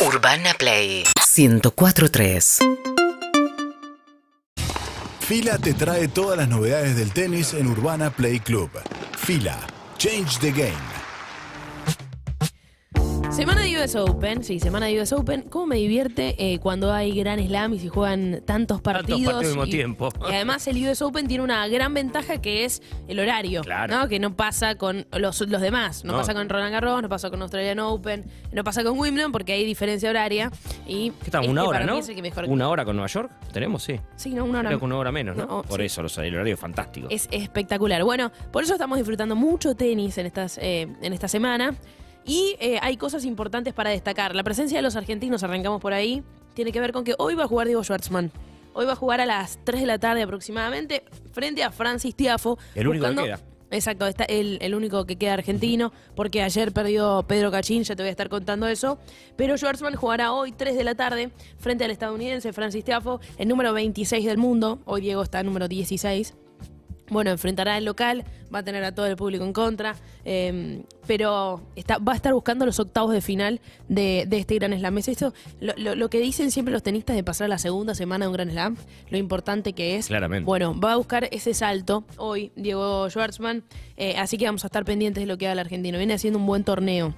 Urbana Play 1043. Fila te trae todas las novedades del tenis en Urbana Play Club. Fila, change the game. Semana de US Open, sí, semana de US Open. ¿Cómo me divierte eh, cuando hay gran slam y se juegan tantos partidos? partidos al mismo y, tiempo. Y además el US Open tiene una gran ventaja que es el horario, Claro. ¿no? Que no pasa con los, los demás. No, No. pasa con Roland Garros, no pasa con Australian Open, no pasa con Wimbledon porque hay diferencia horaria. Y ¿Qué tal? ¿Una hora, no? ¿Una hora con Nueva York? ¿Tenemos? Sí. Sí, no, una hora. Creo que una hora menos, ¿no? No, Por sí. eso, los- el horario es fantástico. Es espectacular. Bueno, por eso estamos disfrutando mucho tenis en, estas, eh, en esta semana. Y eh, hay cosas importantes para destacar. La presencia de los argentinos, arrancamos por ahí, tiene que ver con que hoy va a jugar Diego Schwartzman. Hoy va a jugar a las 3 de la tarde aproximadamente frente a Francis Tiafo. El único que queda. Exacto, está el, el único que queda argentino, porque ayer perdió Pedro Cachín, ya te voy a estar contando eso. Pero Schwartzman jugará hoy 3 de la tarde frente al estadounidense Francis Tiafo, el número 26 del mundo. Hoy Diego está número 16. Bueno, enfrentará al local, va a tener a todo el público en contra, eh, pero está, va a estar buscando los octavos de final de, de este Gran Slam. Es eso lo, lo- lo que dicen siempre los tenistas de pasar la segunda semana de un Gran Slam, lo importante que es. Claramente. Bueno, va a buscar ese salto hoy Diego Schwartzman, eh, así que vamos a estar pendientes de lo que haga el argentino. Viene haciendo un buen torneo.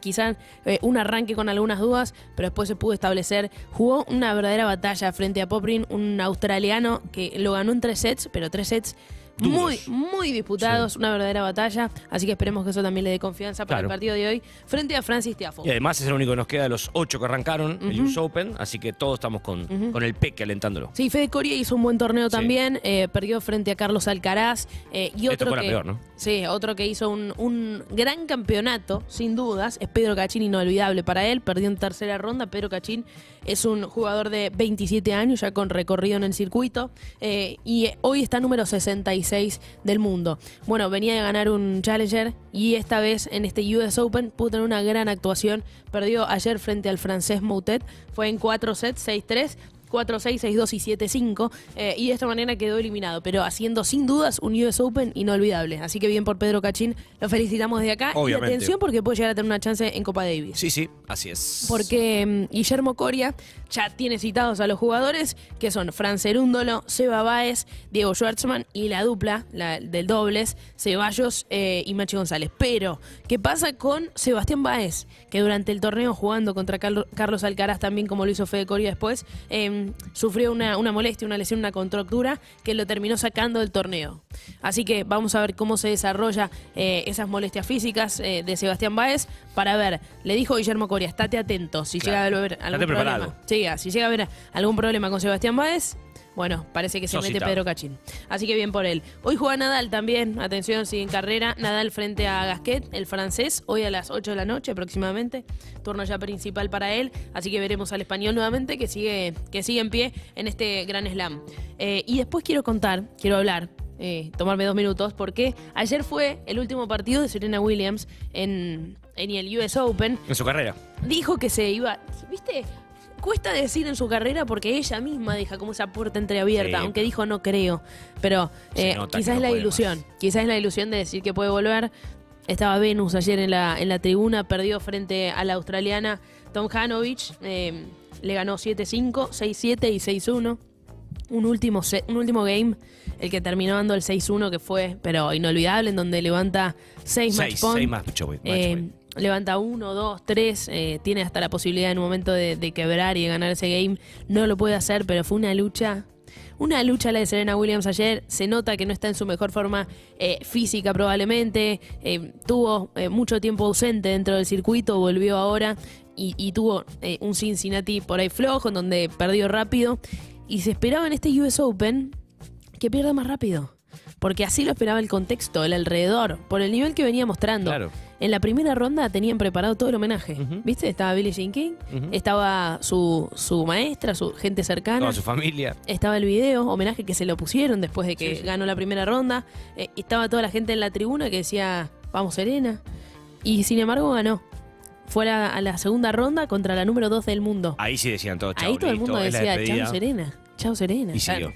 Quizás eh, un arranque con algunas dudas, pero después se pudo establecer. Jugó una verdadera batalla frente a Poprin, un australiano que lo ganó en tres sets, pero tres sets Duros. muy disputados, una verdadera batalla. Así que esperemos que eso también le dé confianza para el partido de hoy frente a Francis Tiafo. Y además es el único que nos queda de los ocho que arrancaron el US Open, así que todos estamos con, con el peque alentándolo. Sí, Fede Coria hizo un buen torneo Sí. también, eh, perdió frente a Carlos Alcaraz eh, y otro que, peor, ¿no? Sí, otro que hizo un, un gran campeonato, sin dudas, es Pedro Cachín, inolvidable para él, perdió en tercera ronda, Pedro Cachín es un jugador de 27 años, ya con recorrido en el circuito, eh, y hoy está número 66 del mundo. Bueno, venía de ganar un Challenger y esta vez en este US Open pudo tener una gran actuación, perdió ayer frente al francés Moutet, fue en 4 sets, 6-3, 4-6, 6-2 y 7-5. eh, y de esta manera quedó eliminado. Pero haciendo sin dudas un US Open inolvidable. Así que bien por Pedro Cachín. Lo felicitamos desde acá. Obviamente. Y atención porque puede llegar a tener una chance en Copa Davis. Sí, sí, así es. Porque mm, Guillermo Coria ya tiene citados a los jugadores que son Fran Cerúndolo, Seba Báez, Diego Schwartzman y la dupla la del dobles, Ceballos eh, y Machi González. Pero, ¿qué pasa con Sebastián Báez? Que durante el torneo jugando contra Carlo- Carlos Alcaraz, también como lo hizo Fede Coria después, eh, sufrió una, una molestia, una lesión, una contractura que lo terminó sacando del torneo. Así que vamos a ver cómo se desarrolla eh, esas molestias físicas eh, de Sebastián Báez para ver. Le dijo Guillermo Coria, estate atento si Claro. llega a haber algún problema. Sí, si llega a haber algún problema con Sebastián Báez, bueno, parece que se mete. Pedro Cachín. Así que bien por él. Hoy juega Nadal también, atención, sigue en carrera. Nadal frente a Gasquet, el francés, hoy a las 8 de la noche aproximadamente. Turno ya principal para él. Así que veremos al español nuevamente que sigue, que sigue en pie en este gran slam. Eh, y después quiero contar, quiero hablar. eh, tomarme dos minutos, porque ayer fue el último partido de Serena Williams en, en el US Open En su carrera. dijo que se iba. ¿Viste? Cuesta decir en su carrera porque ella misma deja como esa puerta entreabierta, Sí. aunque dijo no creo. Pero eh, quizás no es la ilusión. más. Quizás es la ilusión de decir que puede volver. Estaba Venus ayer en la, en la tribuna, perdió frente a la australiana Tom Hanovich. eh, le ganó 7-5, 6-7 y 6-1. Un último, set- un último game, el que terminó dando el 6-1, que fue, pero inolvidable, en donde levanta 6 match Seis, point. seis más match point, match Eh, point. levanta uno, dos, tres, eh, tiene hasta la posibilidad en un momento de, de quebrar y de ganar ese game. No lo puede hacer, pero fue una lucha. Una lucha la de Serena Williams ayer. Se nota que no está en su mejor forma eh, física probablemente. Eh, tuvo eh, mucho tiempo ausente dentro del circuito, volvió ahora y, y tuvo eh, un Cincinnati por ahí flojo, en donde perdió rápido. Y se esperaba en este US Open que pierda más rápido. Porque así lo esperaba el contexto, el alrededor, por el nivel que venía mostrando. Claro. En la primera ronda tenían preparado todo el homenaje. ¿Viste? Estaba Billie Jean King, estaba su, su maestra, su gente cercana. Toda su familia. Estaba el video, homenaje que se lo pusieron después de que Sí, sí. ganó la primera ronda. Eh, estaba toda la gente en la tribuna que decía, vamos Serena. Y sin embargo ganó. Fue a la, a la segunda ronda contra la número 2 del mundo. Ahí sí decían todo, chau, Ahí todo el listo, mundo es la decía, despedida. chao Serena, chao Serena. Y siguió.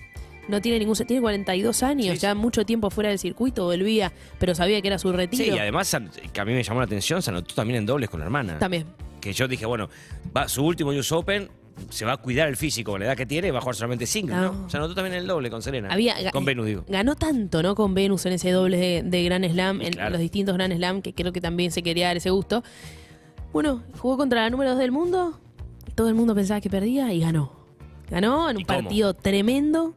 No tiene ningún se- tiene 42 años, Sí, ya mucho tiempo fuera del circuito, volvía, pero sabía que era su retiro. Sí, y además, que a mí me llamó la atención, se anotó también en dobles con la hermana. También. que yo dije, bueno, va su último US Open, se va a cuidar el físico con la edad que tiene va a jugar solamente single, ¿no? No. O sea, anotó también el doble con Serena. Había, ga- con Venus, digo. Ganó tanto, ¿no? Con Venus en ese doble de, de Grand Slam, Y en claro. los distintos Grand Slam, que creo que también se quería dar ese gusto. Bueno, jugó contra la número 2 del mundo. Todo el mundo pensaba que perdía y ganó. Ganó en ¿Y un partido tremendo,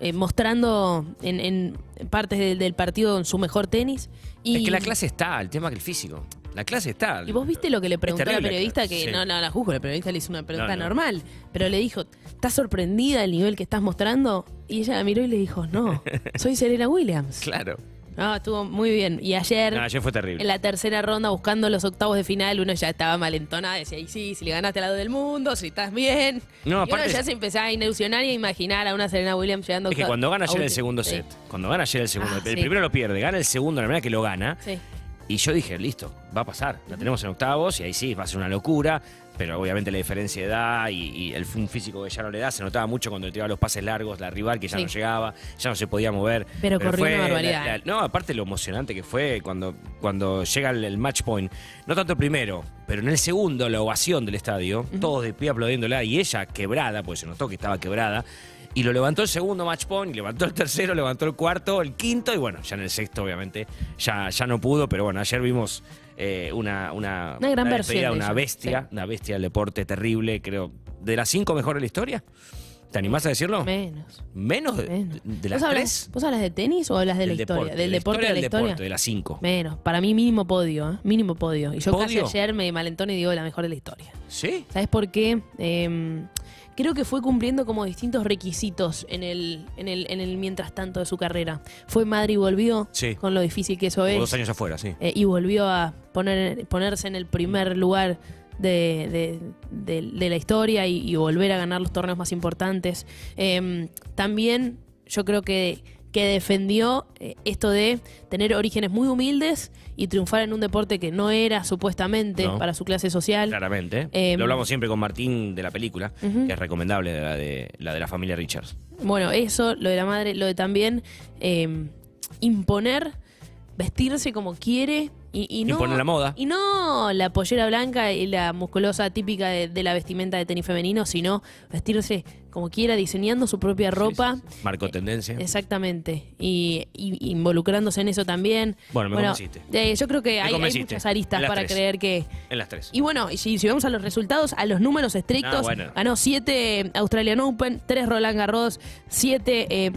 eh, mostrando en, en partes del, del partido su mejor tenis. Y, Es que la clase está, el tema que el físico. La clase está. y vos viste lo que le preguntó la periodista, que Sí. no, no la juzgo, la periodista le hizo una pregunta No, no. normal, pero le dijo, ¿estás sorprendida del nivel que estás mostrando? Y ella la miró y le dijo, no, soy Serena Williams. Claro. No, estuvo muy bien. Y ayer, No, ayer fue terrible. en la tercera ronda, buscando los octavos de final, uno ya estaba malentonada. Decía, y sí, si le ganaste al lado del mundo, si estás bien. No, y uno ya se empezaba a ilusionar y a imaginar a una Serena Williams llegando Es que cuando gana ayer el segundo set, cuando gana ayer el segundo, Ah, el sí. primero lo pierde, gana el segundo, la manera que lo gana, Sí. Y yo dije, listo, va a pasar, la tenemos en octavos y ahí sí, va a ser una locura, pero obviamente la diferencia de edad y, y el un físico que ya no le da, se notaba mucho cuando le tiraba los pases largos, la rival que ya Sí. no llegaba, ya no se podía mover. Pero corrió fue una barbaridad, la- no, aparte lo emocionante que fue cuando, cuando llega el, el match point, no tanto el primero, pero en el segundo, la ovación del estadio, todos de pie aplaudiéndola y ella quebrada, pues se notó que estaba quebrada. Y lo levantó el segundo match point, y levantó el tercero, levantó el cuarto, el quinto, y bueno, ya en el sexto, obviamente, ya, ya no pudo, pero bueno, ayer vimos eh, una, una, Una gran una versión despedida, una bestia, sí. una bestia del deporte terrible, creo, de las cinco mejores de la historia. ¿Te animás a decirlo? Menos. Menos de, menos. de las ¿Vos, hablas, tres. ¿Vos hablas de tenis o hablas de la Del historia? deporte, del de la deporte de la del historia. deporte, de las cinco. Menos. Para mí mínimo podio, ¿eh? Mínimo podio. Y yo ¿Podio? casi ayer me malentoné y digo la mejor de la historia. ¿Sí? ¿Sabes por qué? Eh, creo que fue cumpliendo como distintos requisitos en el, en el, en el mientras tanto de su carrera. Fue madre y volvió, Sí. con lo difícil que eso es. dos años afuera, sí. eh, y volvió a poner, ponerse en el primer lugar de, de- de- de la historia y, y volver a ganar los torneos más importantes. Eh, también yo creo que, que defendió eh, esto de tener orígenes muy humildes y triunfar en un deporte que no era supuestamente No. para su clase social. Claramente. Em, Lo hablamos siempre con Martín de la película, que es recomendable, la de, la de la familia Richards. Bueno, eso, lo de la madre, lo de también eh, imponer, vestirse como quiere y, y no. Imponer la moda. Y no la pollera blanca y la musculosa típica de, de la vestimenta de tenis femenino, sino vestirse como quiera, diseñando su propia ropa. Sí, sí, sí. Marcó tendencia. Exactamente. Y, y involucrándose en eso también. Bueno, me convenciste. eh, yo creo que hay, hay muchas aristas para tres. creer que, En las tres. y bueno, y si, si vamos a los resultados, a los números estrictos, Ah, bueno. ganó 7 Australian Open, 3 Roland Garros, 7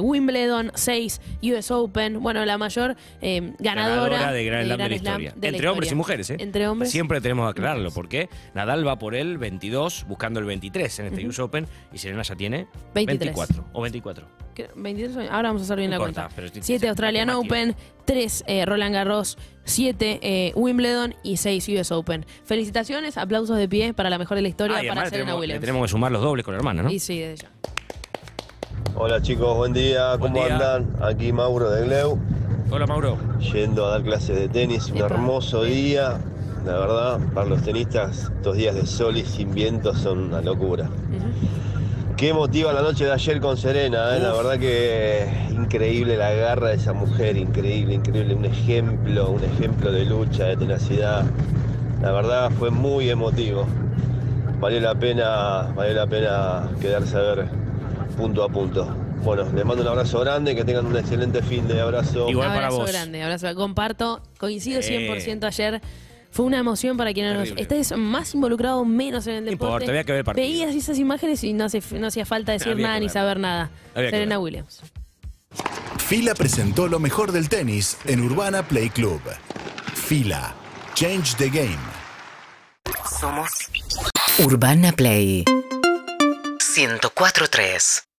Wimbledon, 6 US Open. Bueno, la mayor eh, ganadora, de Gran de la historia. de la Entre hombres y historia. mujeres, ¿eh? Entre hombres. Siempre tenemos que aclararlo, porque Nadal va por el 22, buscando el 23 en este US Open, y Serena ya tiene 23. 24 o 24. ¿Qué? 23 años. Ahora vamos a hacer bien No la importa, cuenta. pero tiene- 7 Australian Open, 3 Roland Garros, 7 Wimbledon y 6 US Open. Felicitaciones, aplausos de pie para la mejor de la historia, Ah, y para además le Serena tenemos, le Williams. tenemos que sumar los dobles con la hermana, ¿no? Y sí, desde ya. Hola chicos, buen día, Buen ¿cómo día. andan? Aquí Mauro de Gleu, Hola, Mauro. yendo a dar clases de tenis, un Epa. hermoso día, la verdad, para los tenistas, estos días de sol y sin viento son una locura. Qué emotiva la noche de ayer con Serena, ¿eh? la verdad que increíble la garra de esa mujer, increíble, increíble, un ejemplo, un ejemplo de lucha, de tenacidad. La verdad fue muy emotivo. Valió la pena, valió la pena quedarse a ver punto a punto. Bueno, les mando un abrazo grande, que tengan un excelente fin de abrazo. Igual para abrazo vos. grande, abrazo. Comparto, coincido Eh. 100% ayer. Fue una emoción para quienes Terrible. estés más involucrado, menos en el No deporte. importa, había que ver el partido. Veías esas imágenes y no, hace- no hacía falta decir Había nada ni saber nada. Había Serena. Williams. Fila presentó lo mejor del tenis en Urbana Play Club. Fila. Change the game. Somos Urbana Play 104.3